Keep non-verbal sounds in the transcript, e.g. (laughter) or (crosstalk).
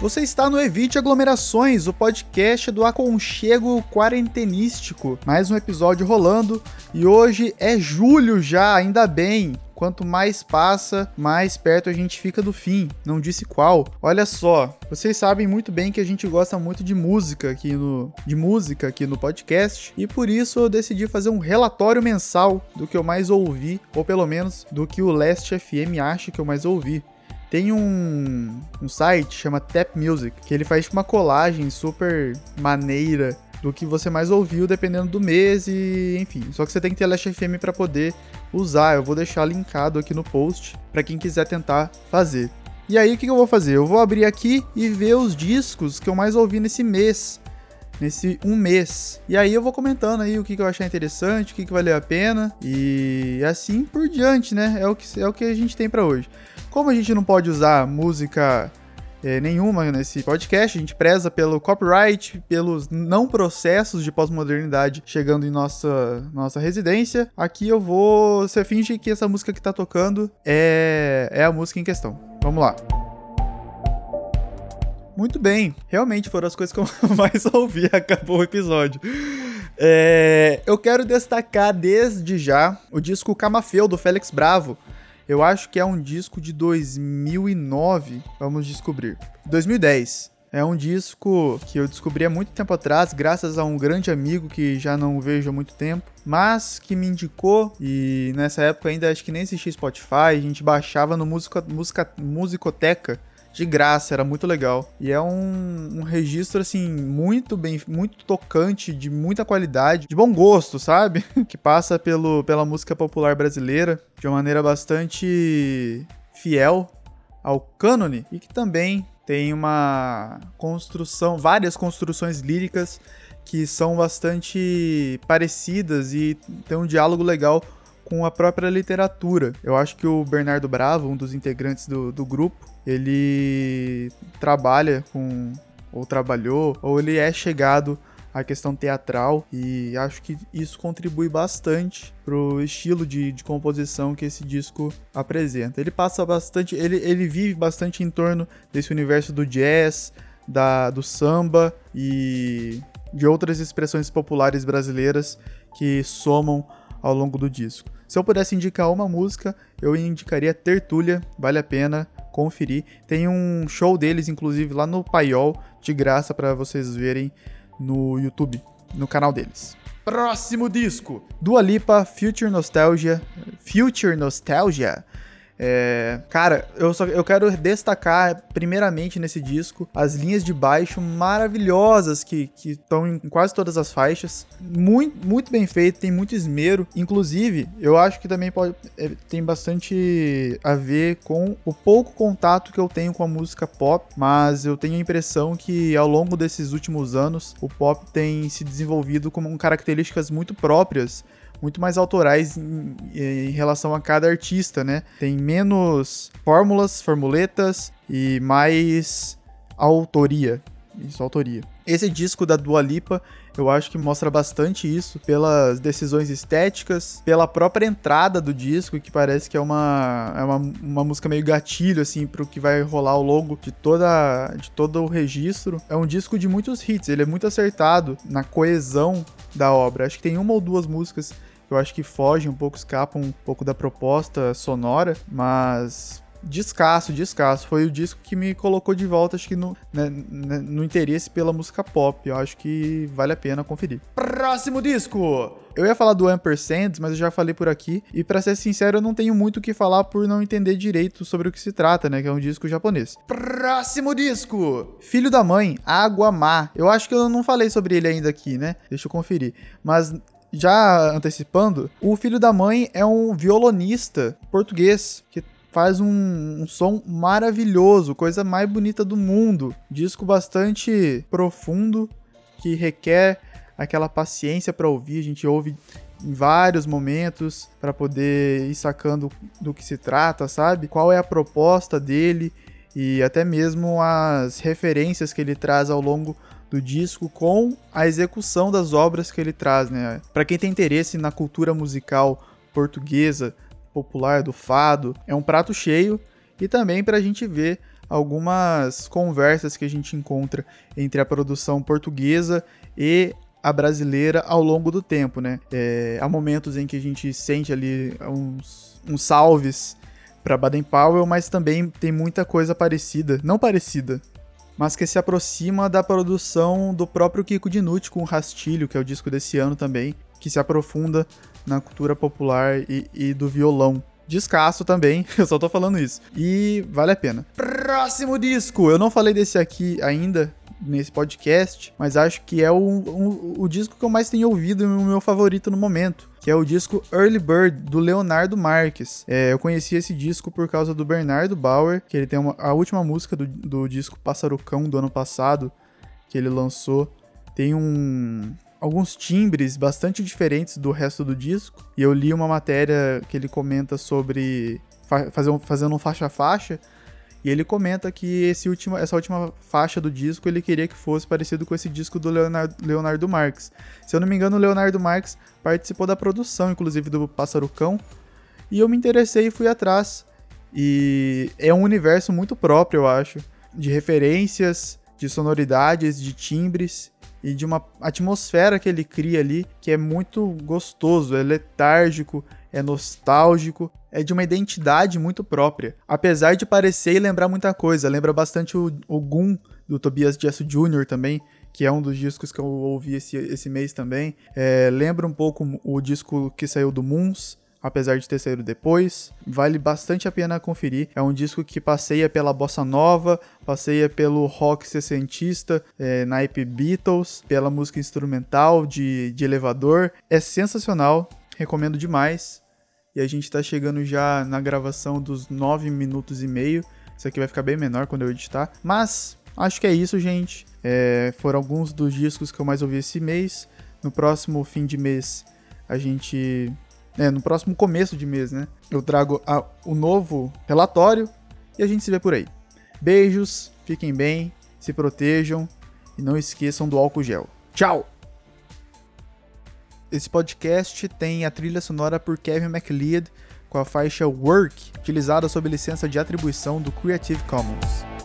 Você está no Evite Aglomerações, o podcast do aconchego quarentenístico. Mais um episódio rolando e hoje é julho já, ainda bem. Quanto mais passa, mais perto a gente fica do fim. Não disse qual. Olha só, vocês sabem muito bem que a gente gosta muito de música aqui no de música aqui no podcast e por isso eu decidi fazer um relatório mensal do que eu mais ouvi, ou pelo menos do que o Last FM acha que eu mais ouvi. Tem um, um site chama Tap Music, que ele faz uma colagem super maneira do que você mais ouviu dependendo do mês e enfim. Só que você tem que ter Last FM para poder usar. Eu vou deixar linkado aqui no post para quem quiser tentar fazer. E aí o que eu vou fazer? Eu vou abrir aqui e ver os discos que eu mais ouvi nesse mês. Nesse um mês. E aí eu vou comentando aí o que, que eu achar interessante, o que, que valeu a pena. E assim por diante, né? É o que, é o que a gente tem para hoje. Como a gente não pode usar música é, nenhuma nesse podcast, a gente preza pelo copyright, pelos não processos de pós-modernidade chegando em nossa, nossa residência. Aqui eu vou. Você finge que essa música que tá tocando é, é a música em questão. Vamos lá. Muito bem, realmente foram as coisas que eu (laughs) mais ouvi. Acabou o episódio. É, eu quero destacar desde já o disco Camafeu do Félix Bravo eu acho que é um disco de 2009, vamos descobrir. 2010. É um disco que eu descobri há muito tempo atrás, graças a um grande amigo que já não vejo há muito tempo, mas que me indicou e nessa época ainda acho que nem existia Spotify, a gente baixava no música, música, Musicoteca de graça, era muito legal. E é um, um, registro, assim, muito bem, muito tocante, de muita qualidade, de bom gosto, sabe? (laughs) que passa pelo, pela música popular brasileira de uma maneira bastante fiel ao cânone e que também tem uma construção, várias construções líricas que são bastante parecidas e tem um diálogo legal com a própria literatura. Eu acho que o Bernardo Bravo, um dos integrantes do, do grupo, ele trabalha com, ou trabalhou, ou ele é chegado à questão teatral e acho que isso contribui bastante pro estilo de, de composição que esse disco apresenta. Ele passa bastante, ele, ele vive bastante em torno desse universo do jazz, da, do samba e de outras expressões populares brasileiras que somam ao longo do disco. Se eu pudesse indicar uma música, eu indicaria Tertúlia, vale a pena conferir. Tem um show deles, inclusive, lá no Paiol, de graça para vocês verem no YouTube, no canal deles. Próximo disco: Dua Lipa, Future Nostalgia. Future Nostalgia é, cara, eu, só, eu quero destacar, primeiramente nesse disco, as linhas de baixo maravilhosas que estão em quase todas as faixas. Muito, muito bem feito, tem muito esmero. Inclusive, eu acho que também pode, é, tem bastante a ver com o pouco contato que eu tenho com a música pop, mas eu tenho a impressão que ao longo desses últimos anos, o pop tem se desenvolvido com características muito próprias muito mais autorais em, em, relação a cada artista, né? Tem menos fórmulas, formuletas e mais autoria. Isso, autoria. Esse disco da Dua Lipa, eu acho que mostra bastante isso pelas decisões estéticas, pela própria entrada do disco, que parece que é uma, é uma, uma música meio gatilho, assim, pro que vai rolar ao longo de, toda, de todo o registro. É um disco de muitos hits, ele é muito acertado na coesão da obra. Acho que tem uma ou duas músicas eu acho que fogem um pouco, escapam um pouco da proposta sonora, mas descasso, descasso. Foi o disco que me colocou de volta, acho que no, né, né, no interesse pela música pop. Eu acho que vale a pena conferir. Próximo disco! Eu ia falar do Ampersand, mas eu já falei por aqui. E para ser sincero, eu não tenho muito o que falar por não entender direito sobre o que se trata, né? Que é um disco japonês. Próximo disco! Filho da Mãe, Água Má. Eu acho que eu não falei sobre ele ainda aqui, né? Deixa eu conferir. Mas já antecipando, o filho da mãe é um violonista português que faz um, um, som maravilhoso, coisa mais bonita do mundo. Disco bastante profundo que requer aquela paciência para ouvir. A gente ouve em vários momentos para poder ir sacando do que se trata, sabe? Qual é a proposta dele e até mesmo as referências que ele traz ao longo do disco com a execução das obras que ele traz, né? Para quem tem interesse na cultura musical portuguesa, popular do fado, é um prato cheio e também para a gente ver algumas conversas que a gente encontra entre a produção portuguesa e a brasileira ao longo do tempo, né? É, há momentos em que a gente sente ali uns, uns salves para Baden Powell, mas também tem muita coisa parecida, não parecida, mas que se aproxima da produção do próprio Kiko Dinucci com o Rastilho, que é o disco desse ano também, que se aprofunda na cultura popular e, e do violão. Descasso também, (laughs) eu só tô falando isso. E vale a pena. Próximo disco! Eu não falei desse aqui ainda, nesse podcast, mas acho que é o, o, o disco que eu mais tenho ouvido e o meu favorito no momento, que é o disco Early Bird, do Leonardo Marques. É, eu conheci esse disco por causa do Bernardo Bauer, que ele tem uma, a última música do, do disco Passarucão do ano passado, que ele lançou. Tem um, alguns timbres bastante diferentes do resto do disco. E eu li uma matéria que ele comenta sobre fa fazendo um faixa-faixa e ele comenta que esse último, essa última faixa do disco ele queria que fosse parecido com esse disco do Leonardo, Leonardo Marques. Se eu não me engano, o Leonardo Marques participou da produção, inclusive, do Pássaro Cão. E eu me interessei e fui atrás. E é um universo muito próprio, eu acho, de referências, de sonoridades, de timbres e de uma atmosfera que ele cria ali que é muito gostoso, é letárgico, é nostálgico, é de uma identidade muito própria. Apesar de parecer e lembrar muita coisa, lembra bastante o, o Goon do Tobias Jesse Jr. também, que é um dos discos que eu ouvi esse, esse mês também. É, lembra um pouco o disco que saiu do Moons, apesar de ter saído depois. Vale bastante a pena conferir. É um disco que passeia pela bossa nova, passeia pelo rock sessentista, é, naipe Beatles, pela música instrumental de, de elevador. É sensacional, recomendo demais. E a gente tá chegando já na gravação dos 9 minutos e meio. Isso aqui vai ficar bem menor quando eu editar. Mas acho que é isso, gente. É, foram alguns dos discos que eu mais ouvi esse mês. No próximo fim de mês, a gente é, no próximo começo de mês, né? Eu trago a, o novo relatório e a gente se vê por aí. Beijos, fiquem bem, se protejam e não esqueçam do álcool gel. Tchau! Esse podcast tem a trilha sonora por Kevin MacLeod com a faixa Work, utilizada sob licença de atribuição do Creative Commons.